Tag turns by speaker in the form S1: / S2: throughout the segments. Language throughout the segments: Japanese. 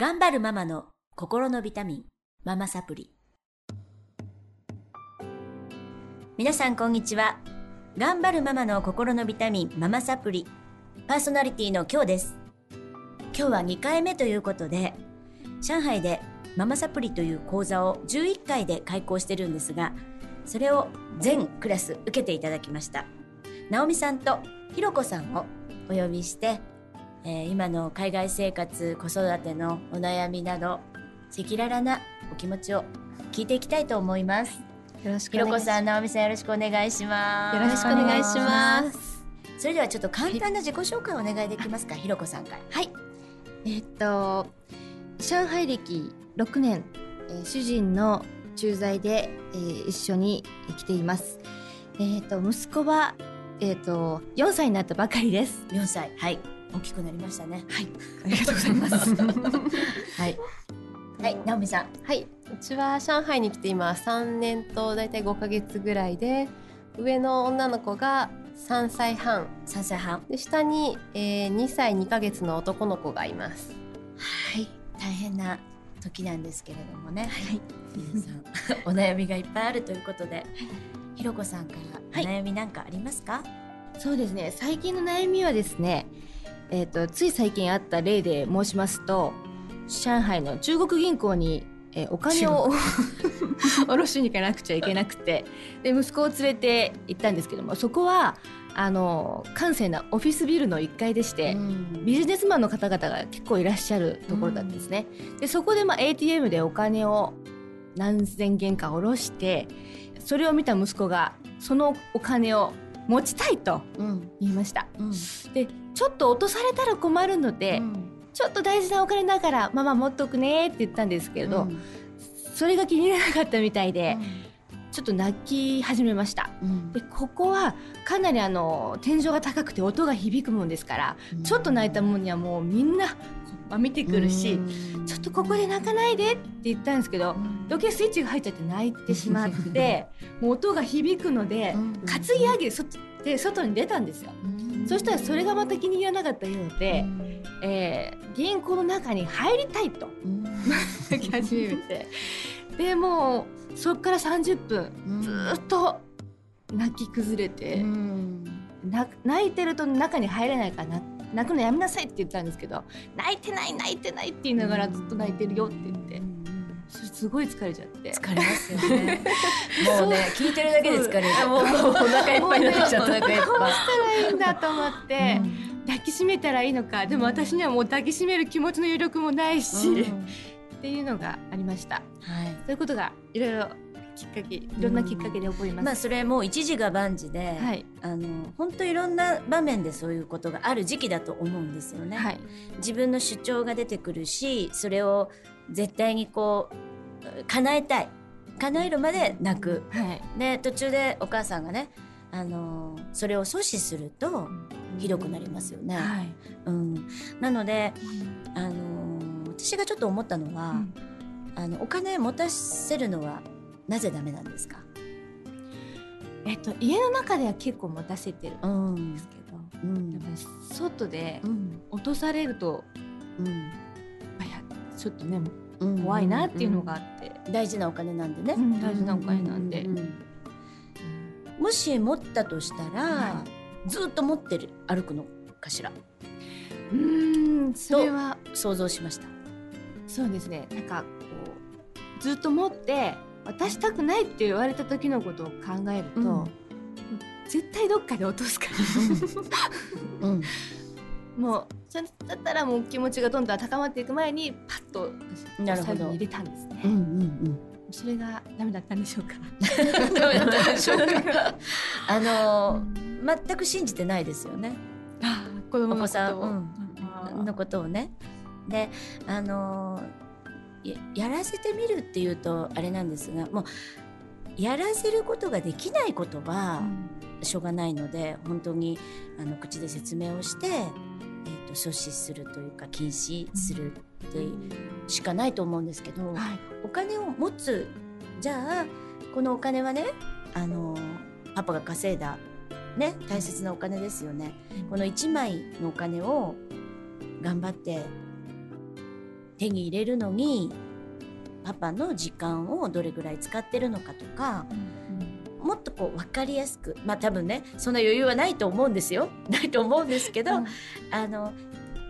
S1: 頑張るママの心のビタミン、ママサプリ。皆さんこんにちは。頑張るママの心のビタミン、ママサプリ。パーソナリティの今日です。今日は2回目ということで、上海でママサプリという講座を11回で開講してるんですが、それを全クラス受けていただきました。直美さんとひろこさんをお呼びして、えー今の海外生活、子育てのお悩みなど、赤裸々なお気持ちを聞いていきたいと思います。
S2: よろしく
S1: ひろ。こさん、直美さんよろしくお願いします。
S2: よろしくお願いします。
S1: それではちょっと簡単な自己紹介をお願いできますか、ひろこさんから。
S2: はい。えーっと、上海歴6年、えー主人の駐在で、えー一緒に来ています。えーっと、息子は、えーっと、4歳になったばかりです。
S1: 4歳。はい。大きくなりましたね。
S2: はい。ありがとうございます。
S1: はい。はい、直美さん。
S3: はい、うちは上海に来て今3年と大体5ヶ月ぐらいで上の女の子が3歳半
S1: 3歳半。
S3: で下に、えー、2歳2ヶ月の男の子がいます
S1: はい。大変な時なんですけれどもね。
S2: はい。
S1: 皆さん、お悩みがいっぱいあるということで、ひろこさんからお悩みなんかありますか、
S2: そうですね。最近の悩みはですね、えーっと、つい最近あった例で申しますと、上海の中国銀行に、えーお金を 下ろしに行かなくちゃいけなくて、で、息子を連れて行ったんですけども、そこは、あの、閑静なオフィスビルの1階でして、
S1: ん。
S2: ビジネスマンの方々が結構いらっしゃるところだったんですね。で、そこでまあ ATM でお金を何千元か下ろして、それを見た息子が、そのお金を持ちたいと
S1: うん。
S2: 言いました。
S1: うん。
S2: で、ちょっと落とされたら困るので、
S1: うん
S2: ちょっと大事なお金だからママ持っとくねって言ったんですけれど、
S1: うん
S2: それが気に入らなかったみたいで、ちょっと泣き始めました。
S1: うん
S2: で、ここはかなりあの、天井が高くて音が響くもんですから、ちょっと泣いたもんにはもうみんな、まあ見てくるし、ちょっとここで泣かないでって言ったんですけど、余計スイッチが入っちゃって泣いてしまって、もう音が響くので、担ぎ上げそで外に出たんですよ。そしたらそれがまた気に入らなかったようで、えー銀行の中に入りたいと。泣き始めて、でもうそっから30分ずーっと泣き崩れて、な泣いてると中に入れないからな泣くのやめなさいって言ったんですけど泣いてない泣いてないって言いながらずっと泣いてるよって言って、それすごい疲れちゃって。
S1: 疲れますよね。もうね、聞いてるだけで疲れる。
S2: あもう
S1: お腹いっぱいになっちゃった。お腹いっ
S2: どう。したらいいんだと思って、抱きしめたらいいのかでも私にはもう抱きしめる気持ちの余力もないし、
S1: うん
S2: っていうのがありました
S1: はい。
S2: そういうことがいろいろきっかけいろんなきっかけで起こります、
S1: まあそれもう一時が万事で、
S2: はい。
S1: あの本当いろんな場面でそういうことがある時期だと思うんですよね。
S2: はい。
S1: 自分の主張が出てくるし、それを絶対にこう叶えたい、叶えるまで泣く。
S2: はい。
S1: で途中でお母さんがね、あのそれを阻止するとひどくなりますよね。
S2: はい。
S1: うん、なので、あの私がちょっと思ったのは、
S2: うん。
S1: あのお金持たせるのはなぜダメなんですか？
S2: えっと家の中では結構持たせてる
S1: うんん
S2: ですけど、
S1: うん。
S2: やっぱり外で
S1: うん。
S2: 落とされると
S1: うん。
S2: やちょっとね
S1: うん。
S2: 怖いなっていうのがあって、
S1: 大事なお金なんでね、
S2: うん大事なお金なんで。
S1: うううんもし持ったとしたら、
S2: は
S1: ずっと持ってる歩くのかしら？
S2: うーんそれは。
S1: 想像しました。
S2: そうですね。なんかこうずっと持って渡したくないって言われた時のことを考えると、
S1: うん。
S2: 絶対どっかで落とすから。
S1: うん。
S2: もうそれだったらもう気持ちがどんどん高まっていく前にパッと最後に入れたんですね、
S1: うんうん
S2: それがダメだったんでしょうか？
S1: うんどうやったでしょうか？あのー全く信じてないですよね。
S2: 子供のことを。
S1: のことをね。であのーややらせてみるっていうとあれなんですがもうやらせることができないことはしょうがないので本当にあの口で説明をして、えー、と阻止するというか禁止するってしかないと思うんですけど、
S2: はい。
S1: お金を持つじゃあこのお金はねあのパパが稼いだね大切なお金ですよね。この1枚のお金を頑張って手に入れるのにパパの時間をどれぐらい使ってるのかとかもっとこう分かりやすくまあ多分ねそんな余裕はないと思うんですよ。ないと思うんですけど、
S2: うん。
S1: あの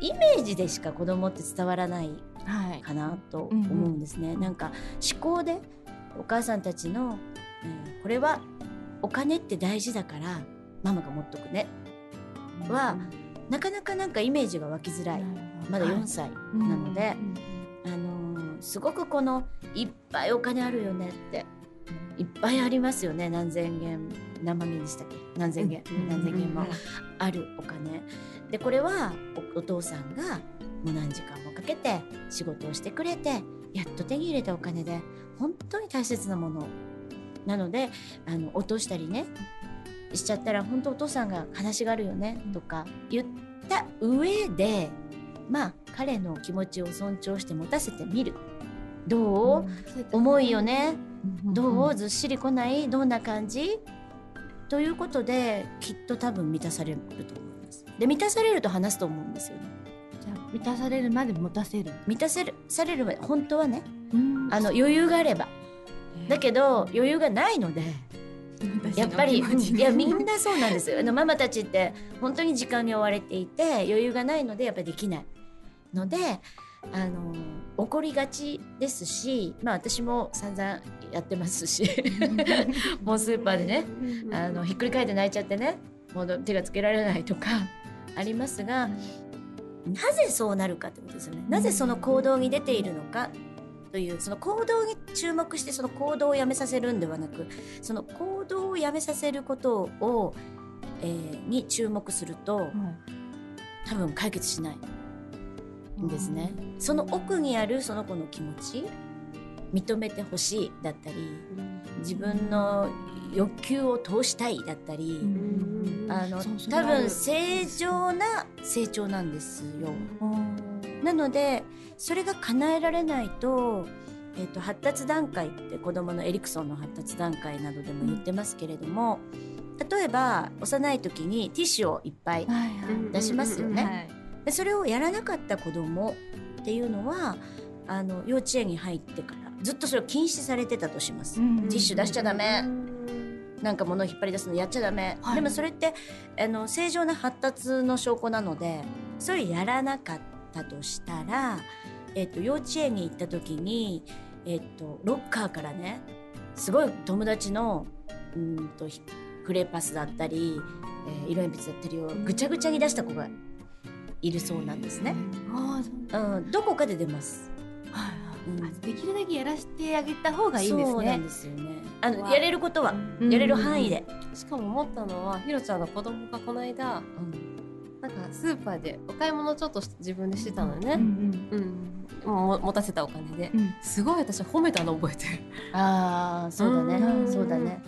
S1: イメージでしか子供って伝わらない
S2: はい。
S1: かなと思うんですね。なんか思考でお母さんたちの、えーこれはお金って大事だからママが持っとくね。はなかなかなんかイメージが湧きづらいまだ4歳なので、あのーすごくこのいっぱいお金あるよねっていっぱいありますよね何千元何万元でしたっけ何千元、何千元もあるお金。でこれはおお父さんがもう何時間もかけて仕事をしてくれてやっと手に入れたお金で本当に大切なものなのであの落としたりねしちゃったら本当お父さんが悲しがるよねとか言った上でまあ彼の気持ちを尊重して持たせてみる。どう、重いよね。どう？ずっしりこない？どんな感じ？ということできっと多分満たされると思います。で満たされると話すと思うんですよね。
S2: じゃあ満たされるまで持たせる。
S1: 満たせるされるまで本当はね
S2: うん。
S1: あの余裕があれば。だけど余裕がないのでやっぱりいやみんなそうなんですよ。あのママたちって本当に時間に追われていて余裕がないのでやっぱりできないのであの怒りがちですしまあ私も散々やってますし もうスーパーでねあのひっくり返って泣いちゃってねもう手がつけられないとかありますがなぜそうなるかってことですよね。なぜその行動に出ているのかというその行動に注目してその行動をやめさせるんではなくその行動をやめさせることを、えーに注目すると多分解決しないんですね。その奥にあるその子の気持ち認めてほしいだったり自分の欲求を通したいだったり、あの多分正常な成長なんですよ。なのでそれが叶えられないと,、えー、と発達段階って子どものエリクソンの発達段階などでも言ってますけれども、例えば幼い時にティッシュをいっぱ
S2: い
S1: 出しますよね。
S2: はい
S1: でそれをやらなかった子どもっていうのはあの幼稚園に入ってからずっとそれを禁止されてたとします。
S2: うん
S1: ティッシュ出しちゃダメ。なんか物を引っ張り出すのやっちゃダメ、
S2: はい。
S1: でもそれってあの正常な発達の証拠なのでそれやらなかったとしたら、えっと幼稚園に行った時に、えっとロッカーからねすごい友達のうんとひクレーパスだったり、えー色鉛筆だったりをぐちゃぐちゃに出した子がいるそうなんですね。
S2: あう
S1: うん、どこかで出ます。
S2: はい
S1: うん。
S2: はいあできるだけやらせてあげた方がいいです
S1: そうなん
S2: ね
S1: ですよね。あの
S3: わ。
S1: やれることは、
S2: うん
S1: やれる範囲で。
S3: しかも思ったのはひろちゃんの子供がこの間なんかスーパーでお買い物ちょっとし自分でしてたのよね、
S2: うん
S3: うん。も持たせたお金で。
S2: うん。うん
S3: すごい私褒めたの覚えてる。
S1: ああ、そうだね。
S3: う。ん。
S1: そうだね。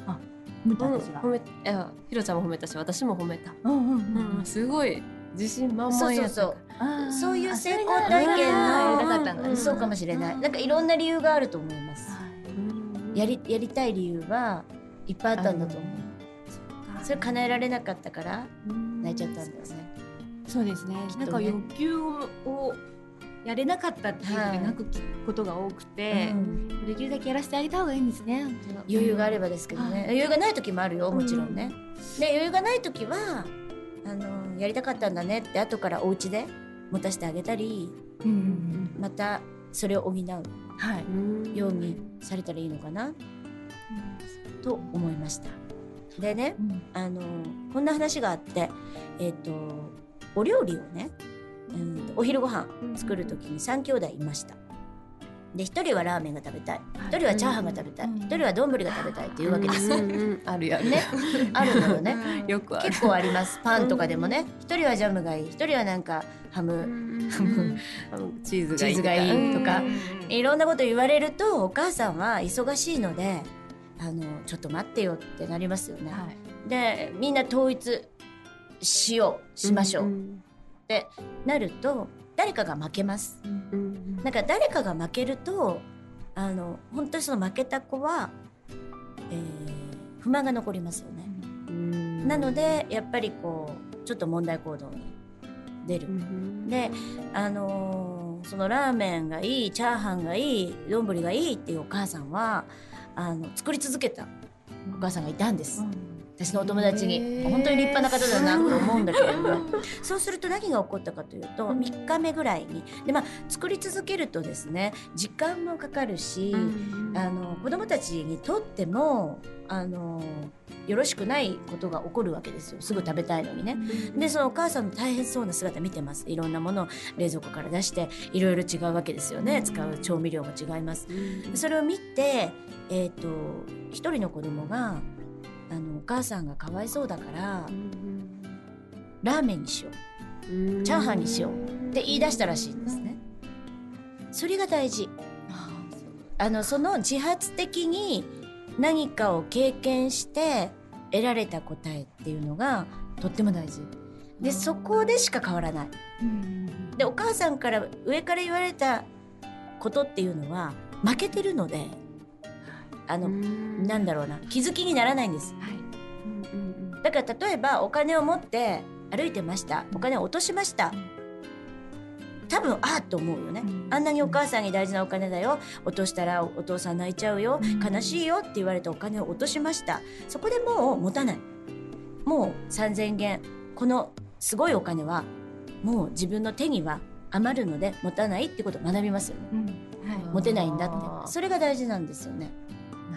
S2: 見た
S3: うん。
S2: 私が
S3: 褒めいやひろちゃんも褒めたし私も褒めた、
S2: うんうん
S3: う
S2: うん。
S3: ん、すごい自信満々やった
S1: そうそうそう。いう成功
S2: あ
S1: 体験のそうかもしれない。なんかいろんな理由があると思います。
S3: うん
S1: やりやりたい理由はいっぱいあったんだと思う。それ叶えられなかったから泣いちゃったんだよね。
S2: そうですねなんか欲求をやれなかったっていうので泣くことが多くて、
S1: うん
S2: できるだけやらせてあげた方がいいんですね
S1: 余裕があればですけどね。
S2: はい
S1: 余裕がない時もあるよ、もちろんね。で余裕がない時はあのやりたかったんだねって後からお家で持たせてあげたり、
S2: うんうん
S1: またそれを補うようにされたらいいのかなと思いました。でね、
S2: うん。
S1: あのこんな話があって、えっ、とお料理をね、うん。とお昼ご飯作る時に3兄弟いました。で1人はラーメンが食べたい。1人はチャーハンが食べたい。
S2: うん
S1: 1人は丼が食べたいっていうわけです。よ。
S3: あるやる
S1: ね。あるのよね。
S3: よく
S1: 結構あります。パンとかでもね。1人はジャムがいい。1人はなんかハム。
S3: あのチーズがいい
S1: チーズがいいとか。
S2: うん。
S1: いろんなこと言われるとお母さんは忙しいのであのちょっと待ってよってなりますよね。
S2: はい。
S1: でみんな統一しよう。しましょう、
S3: ん
S1: ってなると誰かが負けます。
S3: うん
S1: なんか誰かが負けるとあの本当にその負けた子は、えー不満が残りますよね。
S3: うん
S1: なのでやっぱりこうちょっと問題行動に出る。
S3: うん
S1: で、あのーそのラーメンがいいチャーハンがいい丼がいいっていうお母さんはあの作り続けたお母さんがいたんです。私のお友達
S3: へ
S1: に
S3: ー。
S1: 本当に立派な方だなと思うんだけれどもそうすると何が起こったかというと3日目ぐらいに。で、まあ、作り続けるとですね時間もかかるし、あの子供たちにとってもあのよろしくないことが起こるわけですよ。すぐ食べたいのにね。でそのお母さんの大変そうな姿見てます。いろんなものを冷蔵庫から出していろいろ違うわけですよね。使う調味料も違います。それを見て、えー、と一人の子供があのお母さんがかわいそうだからラーメンにしよう。チャーハンにしよう。って言い出したらしいんですね。それが大事。あのその自発的に何かを経験して得られた答えっていうのがとっても大事。でそこでしか変わらない。でお母さんから上から言われたことっていうのは負けてるのであの、なんだろうな気づきにならないんです。だから例えばお金を持って歩いてました。お金を落としました。多分ああと思うよね、あんなにお母さんに大事なお金だよ。落としたらお父さん泣いちゃうよ。悲しいよ。って言われてお金を落としました。そこでもう持たない。もう3,000元。このすごいお金はもう自分の手には余るので持たないってことを学びますよね。持てないんだって。それが大事なんですよね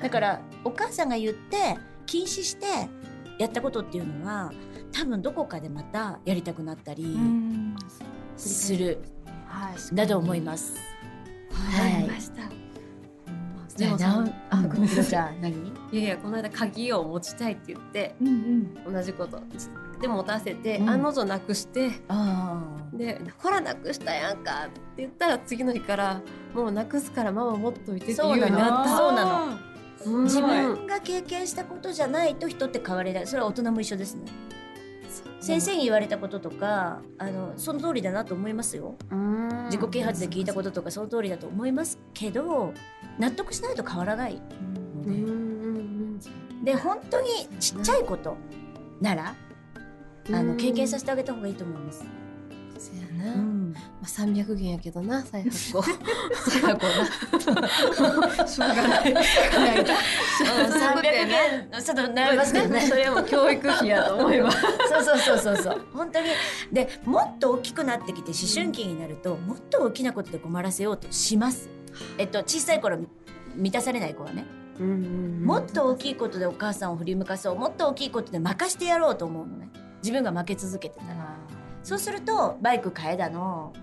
S1: だからお母さんが言って禁止してやったことっていうのは多分どこかでまたやりたくなったりする
S2: はい。
S1: だと思います。
S2: わかりました。
S3: でも
S1: な
S3: あごめんなさ
S1: 何？
S3: いやいやこの間鍵を持ちたいって言って
S2: うんうん。
S3: 同じことで持たせて、
S1: うん。
S3: 案の定なくして
S1: あ
S3: で「ほらなくしたやんか」って言ったら次の日から「もうなくすからママ持っといて」って言うようになった。
S1: そうなの。
S3: うん
S1: 自分が経験したことじゃないと人って変われない。それは大人も一緒ですね。先生に言われたこととかあのその通りだなと思いますよ。
S3: うん。
S1: 自己啓発で聞いたこととかその通りだと思いますけど納得しないと変わらないので。本当にちっちゃいことなら
S3: うん。
S1: あの経験させてあげた方がいいと思います。
S3: そうやな、
S1: うん
S3: まあ、300元やけどな再発行再発行な。しょうがない。
S1: 300円ちょっと悩みますけどね。
S3: それはもう教育費やと思います。
S1: そうそうそうそうそう。本当に。でもっと大きくなってきて思春期になるともっと大きなことで困らせようとします。えっと小さい頃満たされない子はね。もっと大きいことでお母さんを振り向かそう。もっと大きいことで任してやろうと思うのね。自分が負け続けてたらそうするとバイク買えだの。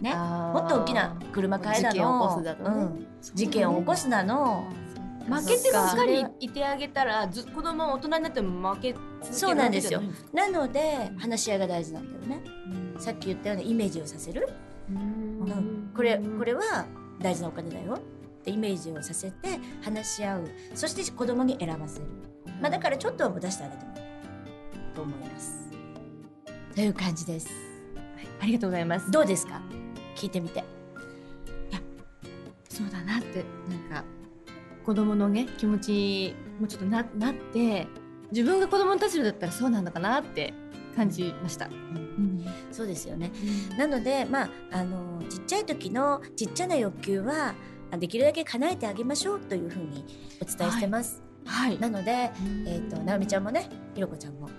S1: ね。も
S3: も
S1: っと大きな車買えだの。
S3: 事件を起こすだのね。
S1: うん。事件を起こすだの。
S2: 負けてばっかりいてあげたらず子供は大人になっても負け
S1: そうなんですよ。
S2: な
S1: ので話し合いが大事なんだよね。さっき言ったようなイメージをさせる。うん。これこれは大事なお金だよ。ってイメージをさせて話し合う。そして子供に選ばせる、まあ、だからちょっとは出してあげてもと思いますという感じです。
S2: ありがとうございます。
S1: どうですか？聞いてみて。
S2: そうだなってなんか子供のね気持ちにもうちょっとななって自分が子供の立場だったらそうなんだかなって感じました。
S1: そうですよね。なのでまああのちっちゃい時のちっちゃな欲求はあできるだけ叶えてあげましょうというふうにお伝えしてます、
S2: はい。
S1: なのでえっ、と直美ちゃんもねひろこちゃんも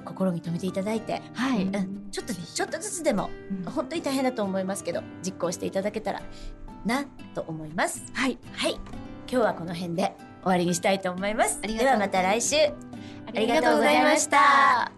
S1: と心に留めていただいて、
S2: はい。
S1: うん、ちょっとちょっとずつでも本当に大変だと思いますけど実行していただけたらなと思います。
S2: はい。
S1: はい。今日はこの辺で終わりにしたいと思います。ではまた来週。
S2: あ
S1: りがとうございました。